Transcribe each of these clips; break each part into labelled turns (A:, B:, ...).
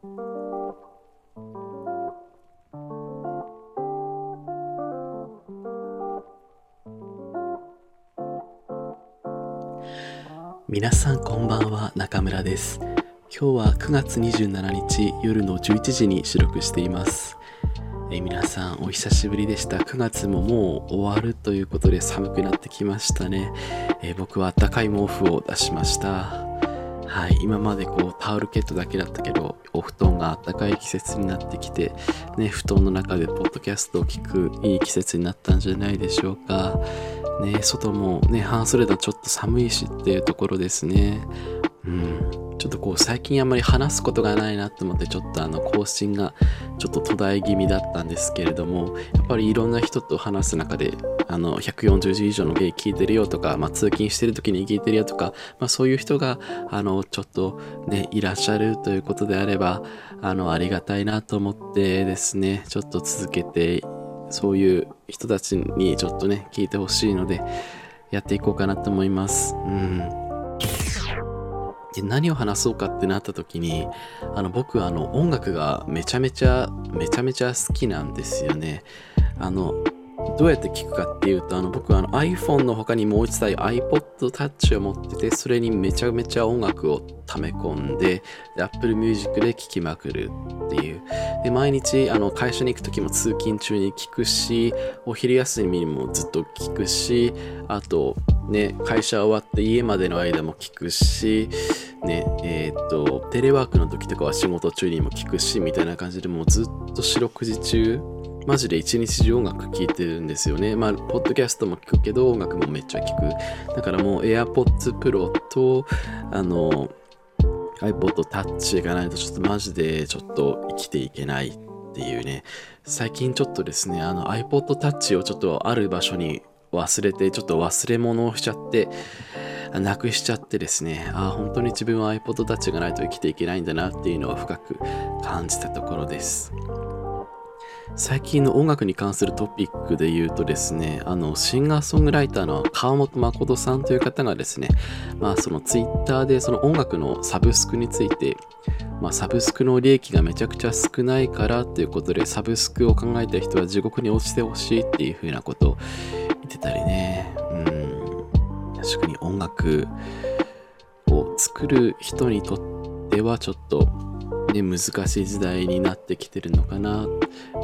A: 皆さんこんばんは中村です。今日は9月27日夜の11時に収録しています。え皆さんお久しぶりでした。9月ももう終わるということで寒くなってきましたね、え僕は暖かい毛布を出しました。はい、今までこうタオルケットだけだったけどお布団が暖かい季節になってきて、ね、布団の中でポッドキャストを聞くいい季節になったんじゃないでしょうかね、外もね、半袖だとちょっと寒いしっていうところですね。うん。ちょっとこう最近あんまり話すことがないなと思ってちょっとあの更新がちょっと途絶え気味だったんですけれどもやっぱりいろんな人と話す中であの140字以上のゲイ聞いてるよとか、まあ、通勤してる時に聞いてるよとか、まあ、そういう人があのちょっとねいらっしゃるということであればあのありがたいなと思ってですねちょっと続けてそういう人たちにちょっとね、聞いてほしいので、やっていこうかなと思います。うん。何を話そうかってなった時に、あの僕あの音楽がめちゃめちゃ、めちゃめちゃ好きなんですよね。あの、どうやって聞くかっていうと、あの僕あの iPhone の他にもう一台 iPod Touch を持ってて、それにめちゃめちゃ音楽を溜め込んで、で Apple Music で聴きまくるっていう。で、毎日あの会社に行く時も通勤中に聞くし、お昼休みにもずっと聞くし、あとね、会社終わって家までの間も聞くし、ね、えっ、と、テレワークの時とかは仕事中にも聞くし、みたいな感じでもうずっと四六時中、マジで一日中音楽聴いてるんですよね。まあ、ポッドキャストも聴くけど、音楽もめっちゃ聴く。だからもう AirPods Pro と、あの、iPod Touch がないとちょっとマジでちょっと生きていけないっていうね。最近ちょっとですね、あの iPod Touch をちょっとある場所に忘れて、ちょっと忘れ物をしちゃって、なくしちゃってですね、ああ、本当に自分は iPod Touch がないと生きていけないんだなっていうのを深く感じたところです。最近の音楽に関するトピックで言うとですね、あの、シンガーソングライターの川本誠さんという方がですね、まあそのツイッターでその音楽のサブスクについて、まあサブスクの利益がめちゃくちゃ少ないからということで、サブスクを考えた人は地獄に落ちてほしいっていう風なことを言ってたりね、うん、確かに音楽を作る人にとってはちょっとね、難しい時代になってきてるのかな。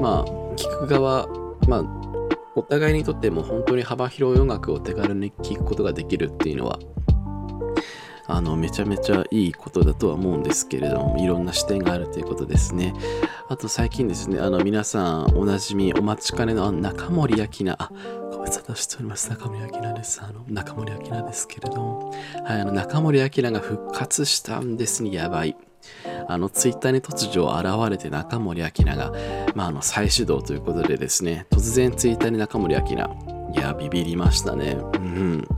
A: まあ、聞く側、まあ、お互いにとっても本当に幅広い音楽を手軽に聴くことができるっていうのは、あの、めちゃめちゃいいことだとは思うんですけれども、いろんな視点があるということですね。あと最近ですね、あの、皆さんおなじみ、お待ちかねの中森明菜、あ、ご無沙汰しております。中森明菜です。あの、中森明菜ですけれども、はい、あの、中森明菜が復活したんですね、やばい。あのツイッターに突如現れて中森明菜が、まあ、あの再始動ということでですね突然ツイッターに中森明菜いやビビりましたねうん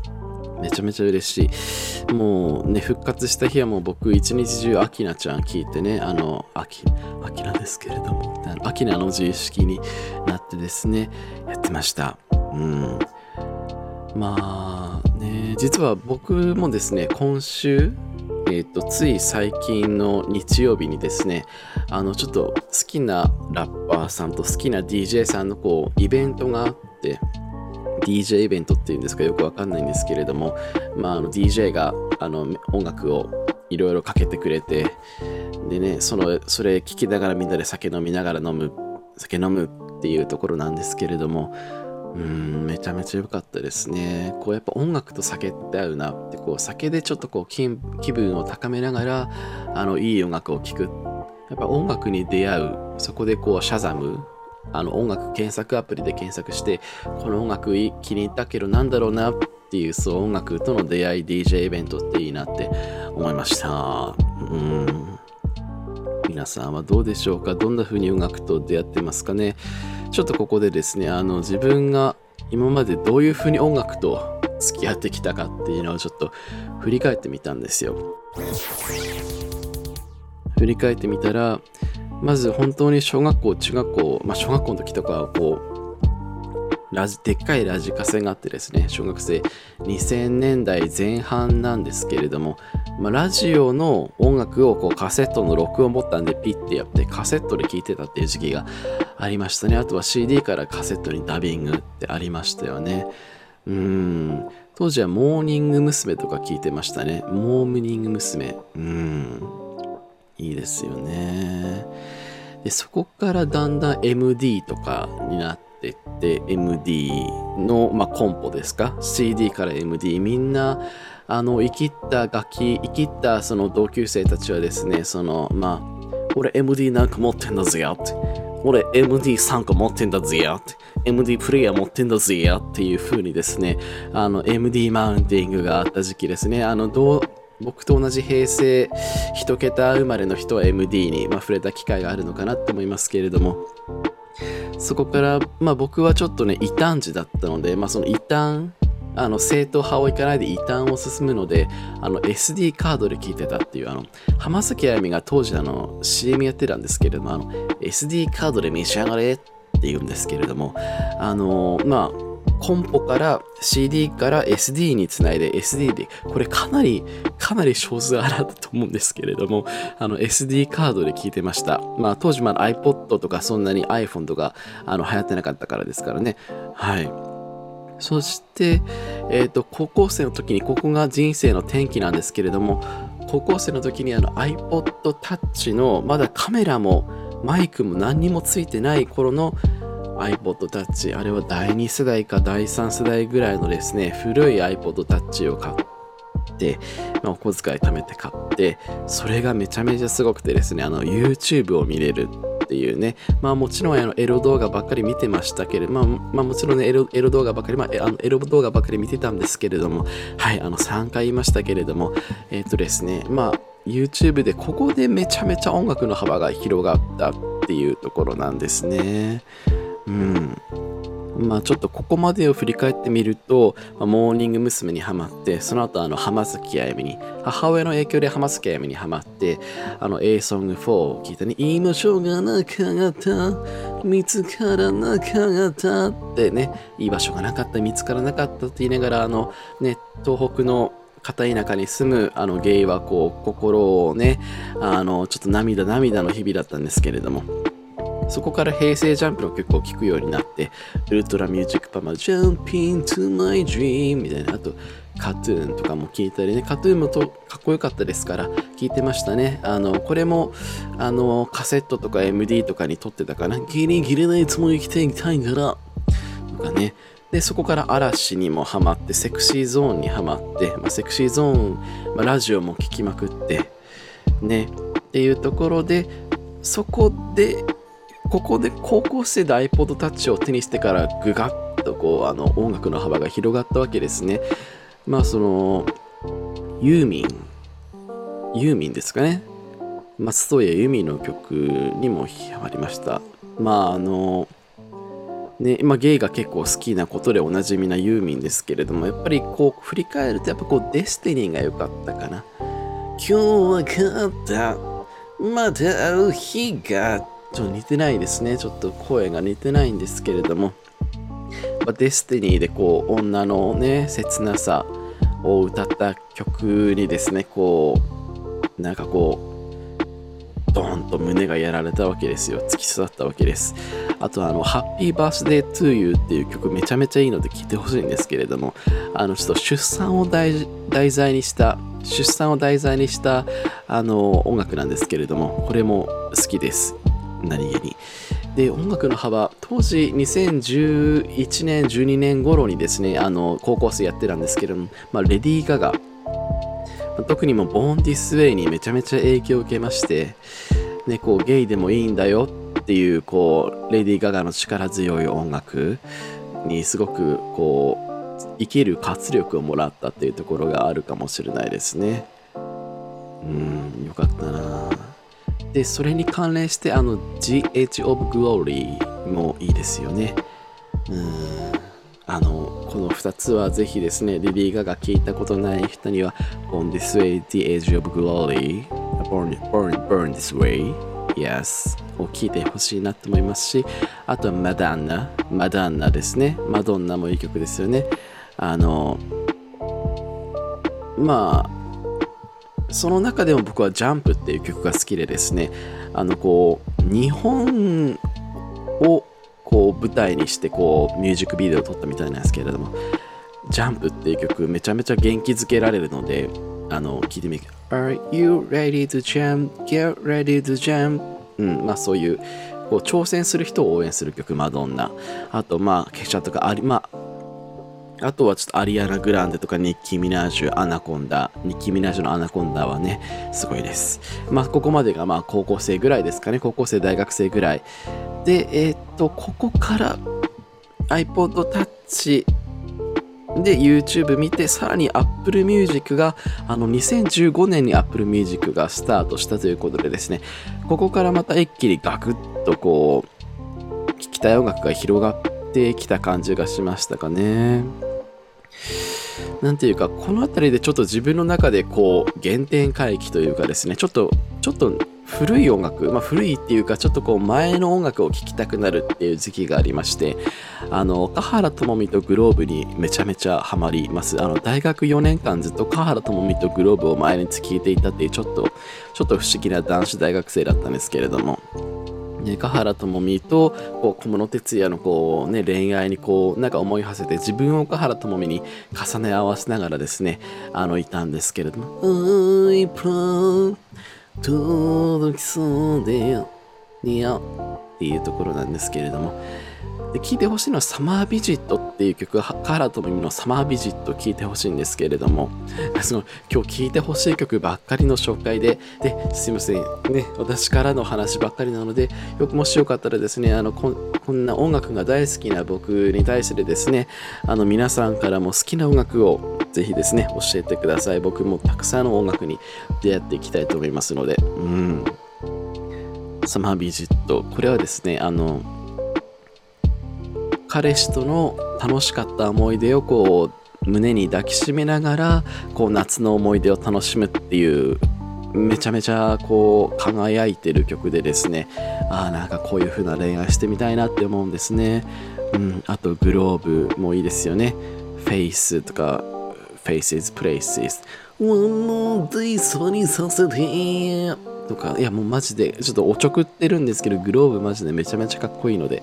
A: めちゃめちゃ嬉しい。もうね、復活した日はもう僕一日中アキナちゃん聞いてね、あの、アキ、アキナですけれども、アキナの自由式になってですね、やってました。うん。まあね、実は僕もですね、今週、えっ、ー、と、つい最近の日曜日にですね、あの、ちょっと好きなラッパーさんと好きな DJ さんのこう、イベントがあって、DJ イベントっていうんですかよくわかんないんですけれども、まあ、あの DJ があの音楽をいろいろかけてくれて、でね、その、それ聞きながらみんなで酒飲みながら飲む、酒飲むっていうところなんですけれども、うん、めちゃめちゃ良かったですね。こうやっぱ音楽と酒って合うなって、こう酒でちょっとこう気分を高めながら、あの、いい音楽を聴く。やっぱ音楽に出会う。そこでこう、シャザム。あの、音楽検索アプリで検索して、この音楽気に入ったけどなんだろうなっていう、そう音楽との出会い DJ イベントっていいなって思いました。うん。皆さんはどうでしょうか？どんな風に音楽と出会ってますかね？ちょっとここでですね、あの自分が今までどういう風に音楽と付き合ってきたかっていうのをちょっと振り返ってみたんですよ。振り返ってみたら、まず本当に小学校、中学校、まあ小学校の時とかはこう、ラジ、でっかいラジカセがあってですね、小学生2000年代前半なんですけれども、まあ、ラジオの音楽をこうカセットの録音ボタンでピッてやってカセットで聴いてたっていう時期がありましたね。あとは CD からカセットにダビングってありましたよね。うん。当時はモーニング娘。とか聞いてましたね。モーニング娘。うん。いいですよね。でそこからだんだん MD とかになってって MD の、まあ、コンポですか？CD から MD みんなあの生きった楽器生きったその同級生たちはですねそのまあ俺 MD なんか持ってんだぜよって。俺 MD3 個持ってんだぜよって。MD プレイヤー持ってんだぜよっていう風にですねあの MD マウンティングがあった時期ですね。あのどう僕と同じ平成1桁生まれの人は MD に、まあ、触れた機会があるのかなって思いますけれども。そこから、まあ、僕はちょっとね異端児だったので、まあ、その異端あの正統派を行かないで異端を進むのであの SD カードで聞いてたっていうあの浜崎あゆみが当時あの CM やってたんですけれどもあの SD カードで召し上がれって言うんですけれどもあのまあコンポから CD から SD につないで SD でこれかなりかなり少数派だったと思うんですけれどもあの SD カードで聞いてました。まあ当時まだ iPod とかそんなに iPhone とかあの流行ってなかったからですからね。はい。そして、えーと、高校生の時にここが人生の転機なんですけれども高校生の時にあの iPod Touch のまだカメラもマイクも何にもついてない頃の iPod Touch あれは第2世代か第3世代ぐらいのですね古い iPod Touch を買って、まあ、お小遣い貯めて買ってそれがめちゃめちゃすごくてですねあの YouTube を見れる。っていうねまあもちろんあのエロ動画ばっかり見てましたけれどまあ、まあ、もちろんねエロエロ動画ばっかり、まあ、あのエロ動画ばっかり見てたんですけれどもはいあの3回言いましたけれどもえっ、ー、とですねまあ YouTube でここでめちゃめちゃ音楽の幅が広がったっていうところなんですね。うん。まあちょっとここまでを振り返ってみると、まあ、モーニング娘。にハマって、その後あの浜崎あゆみに、母親の影響で浜崎あゆみにハマって、あの A ソング4を聞いたね、今しょうがなかった、見つからなかったってね、いい場所がなかった、見つからなかったって言いながら、あのね、東北の片田舎に住むあのゲイはこう心をねあのちょっと涙涙の日々だったんですけれどもそこから平成ジャンプの曲を聴くようになって、ウルトラミュージックパマ、Jump into my dream みたいな、あと、カトゥーンとかも聴いたりね、カトゥーンもとかっこよかったですから、聴いてましたね。あの、これも、あの、カセットとか MD とかに撮ってたかな。ギリギリないつも生きていきたいから、とかね。で、そこから嵐にもハマって、セクシーゾーンにハマって、まあ、セクシーゾーン、まあ、ラジオも聴きまくって、ね、っていうところで、そこでここで高校生で iPod Touch を手にしてからぐがっとこうあの音楽の幅が広がったわけですね。まあそのユーミンユーミンですかね松任谷由実の曲にもハマりました。まああのね、まあ、ゲイが結構好きなことでおなじみなユーミンですけれどもやっぱりこう振り返るとやっぱこう Destiny が良かったかな今日は勝ったまた会う日がちょっと似てないですね。ちょっと声が似てないんですけれども、まあ、 Destiny でこう女のね、切なさを歌った曲にですね、こう、なんかこう、ドーンと胸がやられたわけですよ。突き刺さったわけです。あとあの、ハッピーバースデートゥーユーっていう曲めちゃめちゃいいので聴いてほしいんですけれども、あの、ちょっと出産を題材にした、出産を題材にしたあの音楽なんですけれども、これも好きです。何気に。で、音楽の幅、当時2011年、12年頃にですね、あの、高校生やってたんですけども、まあ、レディー・ガガ、特にもボーン・ディス・ウェイにめちゃめちゃ影響を受けまして、ね、こう、ゲイでもいいんだよっていう、こう、レディー・ガガの力強い音楽にすごく、こう、生きる活力をもらったっていうところがあるかもしれないですね。うん、よかったなでそれに関連してあの GH of Glory もいいですよね。うん。あのこの2つはぜひですねリリー・ガが聞いたことない人には On this way the age of glory burn, burn, burn this way Yes を聞いてほしいなと思いますしあとはマダンナマダンナですね。マドンナもいい曲ですよね。あのまあその中でも僕は「ジャンプっていう曲が好きでですねあのこう日本をこう舞台にしてこうミュージックビデオを撮ったみたいなんですけれども「ジャンプっていう曲めちゃめちゃ元気づけられるのであの聞いてみて Are you ready to jump? Get ready to jump? うんまあそういうこう挑戦する人を応援する曲マドンナあとまあケシャとかありまああとはちょっとアリアナ・グランデとかニッキー・ミナージュ、アナコンダ、ニッキー・ミナージュのアナコンダはね、すごいです。まあ、ここまでがまあ高校生ぐらいですかね、高校生、大学生ぐらい。で、えー、っと、ここから iPod Touch で YouTube 見て、さらに Apple Music が、あの2015年に Apple Music がスタートしたということでですね、ここからまた一気にガクッとこう、聴きたい音楽が広がってってきた感じがしましたかね。なんていうか、この辺りでちょっと自分の中でこう、原点回帰というかですね、ちょっと、ちょっと古い音楽、まあ、古いっていうかちょっとこう前の音楽を聴きたくなるっていう時期がありましてあの岡原智美とグローブにめちゃめちゃハマりますあの大学4年間ずっと岡原智美とグローブを毎日聴いていたっていうちょっとちょっと不思議な男子大学生だったんですけれどもね、香原朋美とこう小室哲哉のこう、ね、恋愛にこうなんか思い馳せて自分を香原朋美に重ね合わせながらですねあのいたんですけれども「I plan 届きそうでよ」っていうところなんですけれどもで聴いてほしいのはサマービジットっていう曲は、カラと耳のサマービジット聴いてほしいんですけれども、その今日聴いてほしい曲ばっかりの紹介で、で、すいません、ね、私からの話ばっかりなので、よくもしよかったらですね、あのここんな音楽が大好きな僕に対してですね、あの皆さんからも好きな音楽をぜひですね、教えてください。僕もたくさんの音楽に出会っていきたいと思いますので、うん。サマービジット、これはですね、あの、彼氏との楽しかった思い出をこう胸に抱きしめながらこう夏の思い出を楽しむっていうめちゃめちゃこう輝いてる曲でですねああなんかこういう風な恋愛してみたいなって思うんですね、うん、あとグローブもいいですよね。フェイスとか Faces Places もう大層にさせてとかいやもうマジでちょっとおちょくってるんですけどグローブマジでめちゃめちゃかっこいいので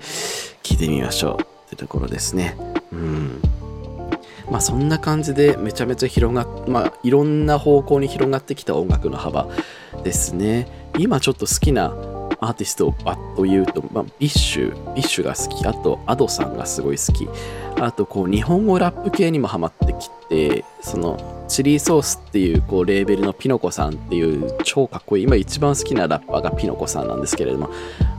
A: 聞いてみましょうってところですね。うん。まあそんな感じでめちゃめちゃ広がっ、まあいろんな方向に広がってきた音楽の幅ですね。今ちょっと好きなアーティストをバッと言うと、まあ、 BiSH、BiSH が好き、あと、 Ado さんがすごい好き、あと、こう、日本語ラップ系にもハマってきて、その、 CHILLY SOURCE っていう、こう、レーベルの pinoko さんっていう超かっこいい、今一番好きなラッパーが pinoko さんなんですけれども、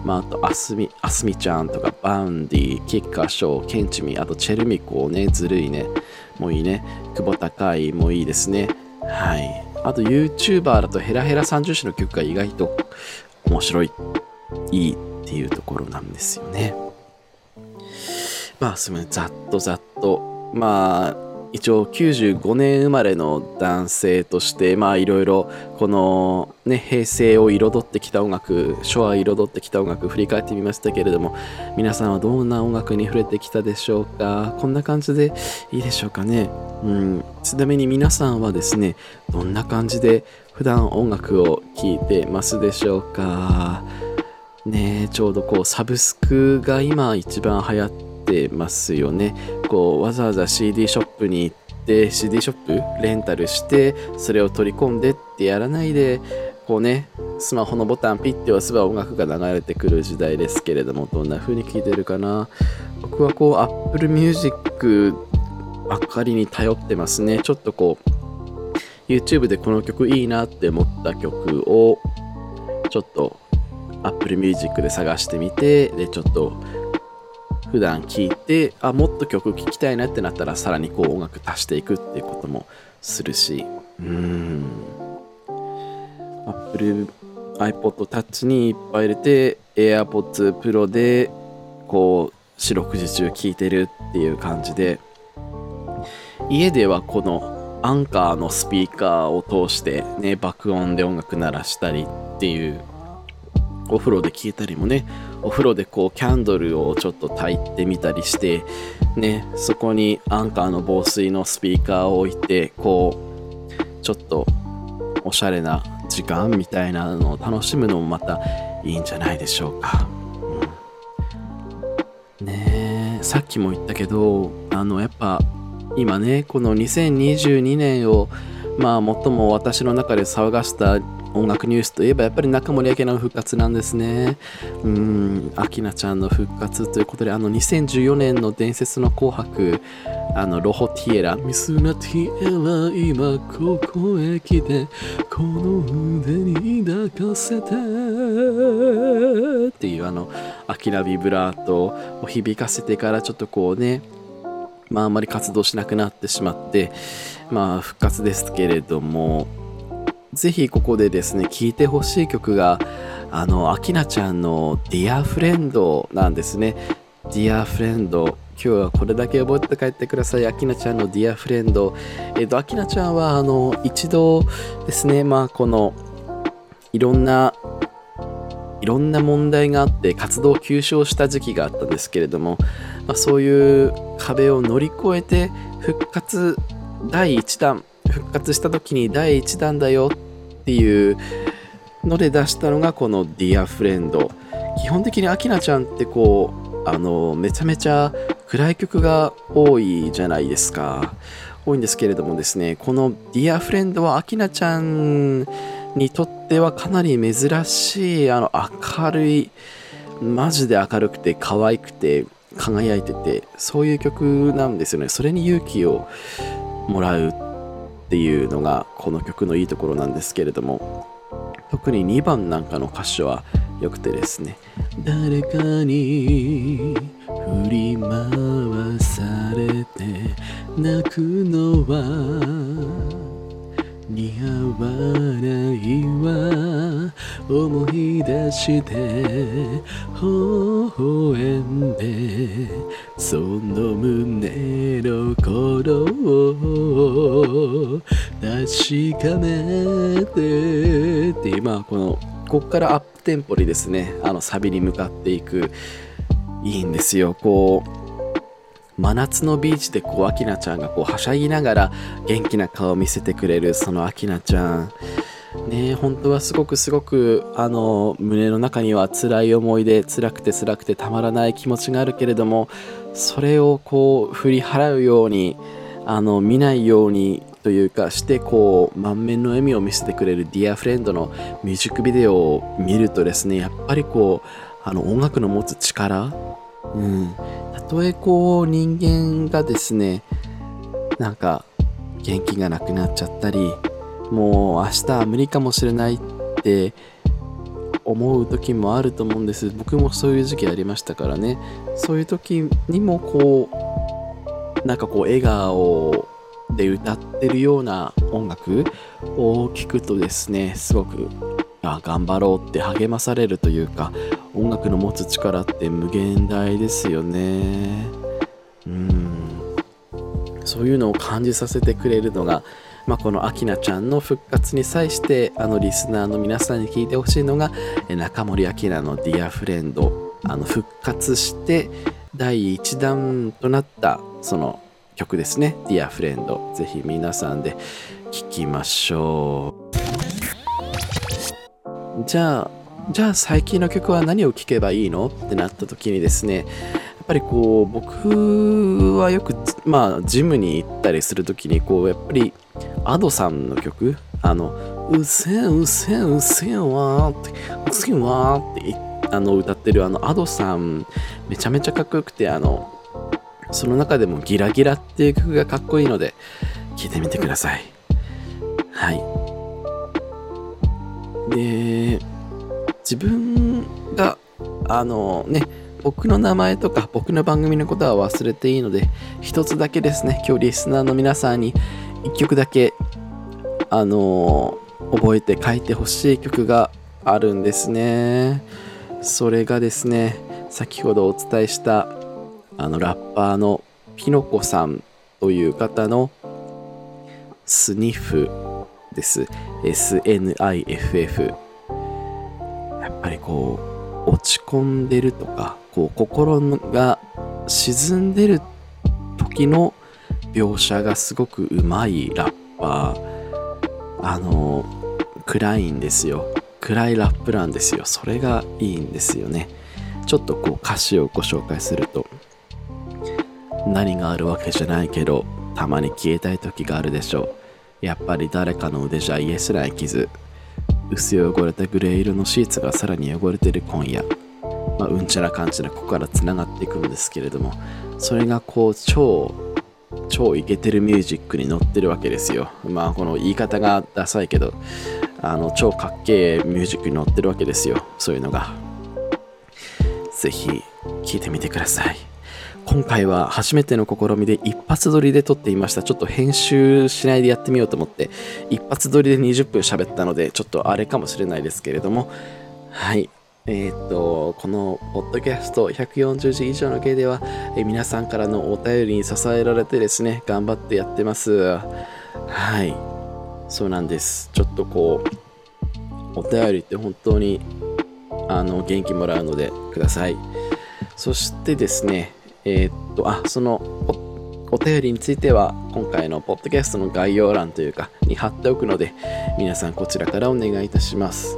A: まあ、あと、 asmi、asmi ちゃんとか、 Vaundy、 Kick a Show、ケンチミ、あと、チェルミコね、ずるいね、もういいね、久保高いもいいですね。はい。あと YouTuber だとヘラヘラ三重視の曲が意外と面白い、いいっていうところなんですよね。まあ、すみません、ざっとざっと。まあ、一応95年生まれの男性として、まあいろいろこのね、平成を彩ってきた音楽、昭和を彩ってきた音楽振り返ってみましたけれども、皆さんはどんな音楽に触れてきたでしょうか？こんな感じでいいでしょうかね？うん。ちなみに皆さんはですね、どんな感じで普段音楽を聴いてますでしょうか？ねちょうどこうサブスクが今一番流行ってますよね。こうわざわざ CD ショップに行って CD ショップレンタルしてそれを取り込んでってやらないでこうねスマホのボタンピッて押せば音楽が流れてくる時代ですけれどもどんな風に聴いてるかな。僕はこう Apple Music ばっかりに頼ってますね。ちょっとこう YouTube でこの曲いいなって思った曲をちょっと Apple Music で探してみてでちょっと普段聴いてあもっと曲聴きたいなってなったらさらにこう音楽足していくっていうこともするし。うん。Apple iPod Touch にいっぱい入れて AirPods Pro でこう四六時中聴いてるっていう感じで。家ではこのアンカーのスピーカーを通してね、爆音で音楽鳴らしたりっていう、お風呂で聴いたりもね、お風呂でこうキャンドルをちょっと焚いてみたりして、ね、そこにアンカーの防水のスピーカーを置いて、こう、ちょっとおしゃれな時間みたいなのを楽しむのもまたいいんじゃないでしょうか。うん、ねえさっきも言ったけどあのやっぱ今ねこの2022年をまあ最も私の中で騒がした音楽ニュースといえばやっぱり中森明菜の復活なんですね。うん、明菜ちゃんの復活ということで、あの2014年の伝説の紅白、あのロホティエラ、ミスナティエラ、今ここへ来て、この腕に抱かせてっていうあの、明菜ビブラートを響かせてからちょっとこうね、まああまり活動しなくなってしまって、まあ復活ですけれども、ぜひここでですね、聴いてほしい曲が、あの、アキナちゃんの Dear Friend なんですね。Dear Friend。今日はこれだけ覚えて帰ってください。アキナちゃんの Dear Friend。えっ、と、アキナちゃんは、あの、一度ですね、まあ、この、いろんな、いろんな問題があって活動休止をした時期があったんですけれども、まあ、そういう壁を乗り越えて復活第1弾復活した時に第1弾だよっていうので出したのがこの Dear Friend 基本的にアキナちゃんってこうあのめちゃめちゃ暗い曲が多いじゃないですか。多いんですけれどもですねこの Dear Friend はアキナちゃんにとってはかなり珍しいあの明るいマジで明るくて可愛くて輝いててそういう曲なんですよね。それに勇気をもらうっていうのがこの曲のいいところなんですけれども特に2番なんかの歌詞は良くてですね。誰かに振り回されて泣くのは似合わないわ思い出して微笑んでその胸の鼓を確かめてって今このこっからアップテンポにですねあのサビに向かっていくいいんですよ。こう真夏のビーチでこう、アキナちゃんがこう、はしゃぎながら元気な顔を見せてくれる、そのアキナちゃん。ね本当はすごくすごく、あの、胸の中には辛い思い出、辛くて辛くてたまらない気持ちがあるけれども、それをこう、振り払うように、あの、見ないようにというかしてこう満面の笑みを見せてくれる Dear Friend のミュージックビデオを見るとですねやっぱりこうあの音楽の持つ力？うん。たとえこう人間がですね、なんか元気がなくなっちゃったり、もう明日は無理かもしれないって思う時もあると思うんです。僕もそういう時期ありましたからね。そういう時にもこう、なんかこう笑顔で歌ってるような音楽を聴くとですね、すごく頑張ろうって励まされるというか音楽の持つ力って無限大ですよね。うん。そういうのを感じさせてくれるのが、まあ、このアキナちゃんの復活に際してあのリスナーの皆さんに聞いてほしいのが中森明菜の「ディアフレンド。あの復活して第1弾となったその曲ですね「ディアフレンド。ぜひ皆さんで聴きましょう。じゃあじゃあ最近の曲は何を聴けばいいの？ってなった時にですねやっぱりこう僕はよくまあジムに行ったりする時にこうやっぱり Ado さんの曲あの「うせんうせんうせんわ」って「うせんわ」ってあの歌ってるあの Ado さんめちゃめちゃかっこよくてあのその中でも「ギラギラ」っていう曲がかっこいいので聴いてみてください。はい。で、自分が、あのね、僕の名前とか僕の番組のことは忘れていいので、一つだけですね、今日リスナーの皆さんに一曲だけ、あの覚えて書いてほしい曲があるんですね。それがですね、先ほどお伝えしたあのラッパーのピノコさんという方のスニフです。SNIFF。ぱりこう、落ち込んでるとか、こう、心が沈んでる時の描写がすごくうまいラッパー。あの、暗いんですよ。暗いラップなんですよ。それがいいんですよね。ちょっとこう歌詞をご紹介すると何があるわけじゃないけどたまに消えたい時があるでしょう。やっぱり誰かの腕じゃ癒えすらい傷薄汚れたグレー色のシーツがさらに汚れてる今夜。まあ、うんちゃらかんちゃらここからつながっていくんですけれどもそれがこう超超イケてるミュージックに乗ってるわけですよ。まあこの言い方がダサいけどあの超かっけえミュージックに乗ってるわけですよ。そういうのが。ぜひ聴いてみてください。今回は初めての試みで一発撮りで撮っていましたちょっと編集しないでやってみようと思って一発撮りで20分喋ったのでちょっとあれかもしれないですけれどもはいえー、っと、このポッドキャスト140字以上の芸では、えー、皆さんからのお便りに支えられてですね、頑張ってやってます。はい。そうなんです。ちょっとこう、お便りって本当にあの元気もらうのでください。そしてですね、えー、っと、あ、そのおお便りについては今回のポッドキャストの概要欄というかに貼っておくので皆さんこちらからお願いいたします。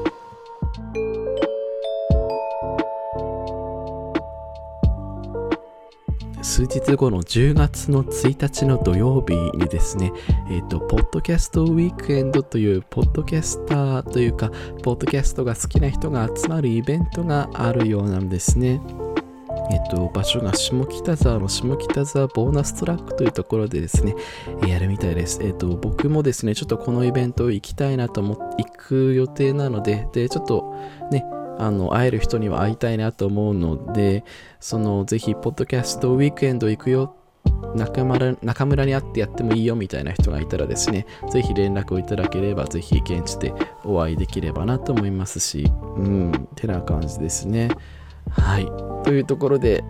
A: 数日後の10月の1日の土曜日にですね、えっ、ー、と、ポッドキャストウィークエンドという、ポッドキャスターというか、ポッドキャストが好きな人が集まるイベントがあるようなんですね。えっと、場所が下北沢の下北沢ボーナストラックというところでですね、やるみたいです。えっと、僕もですね、ちょっとこのイベント行きたいなと思って行く予定なので、で、ちょっとね、あの会える人には会いたいなと思うので、そのぜひ、ポッドキャストウィークエンド行くよ中村中村に会ってやってもいいよみたいな人がいたらですね、ぜひ連絡をいただければ、ぜひ現地でお会いできればなと思いますし、うん、てな感じですね。はい。というところで、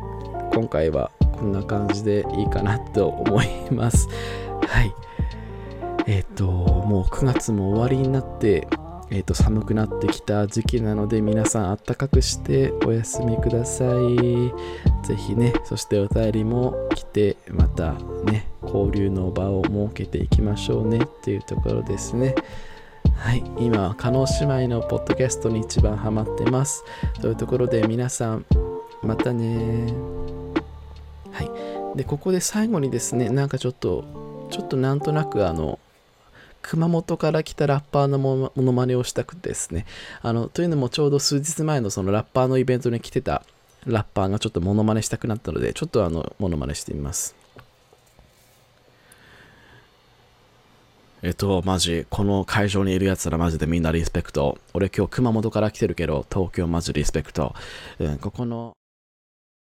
A: 今回はこんな感じでいいかなと思います。はい。えっ、ー、と、もう9月も終わりになって、えー、と寒くなってきた時期なので皆さんあったかくしてお休みください。ぜひね、そしてお便りも来てまたね、交流の場を設けていきましょうねっていうところですね。はい、今は加納姉妹のポッドキャストに一番ハマってます。というところで皆さん、またね。はい。で、ここで最後にですね、なんかちょっと、ちょっとなんとなくあの、熊本から来たラッパーのものまねをしたくてですね。あの、というのもちょうど数日前のそのラッパーのイベントに来てたラッパーがちょっとモノマネしたくなったので、ちょっとあの、モノマネしてみます。えっと、マジ、この会場にいるやつらマジでみんなリスペクト。俺今日熊本から来てるけど、東京マジリスペクト。うん、ここの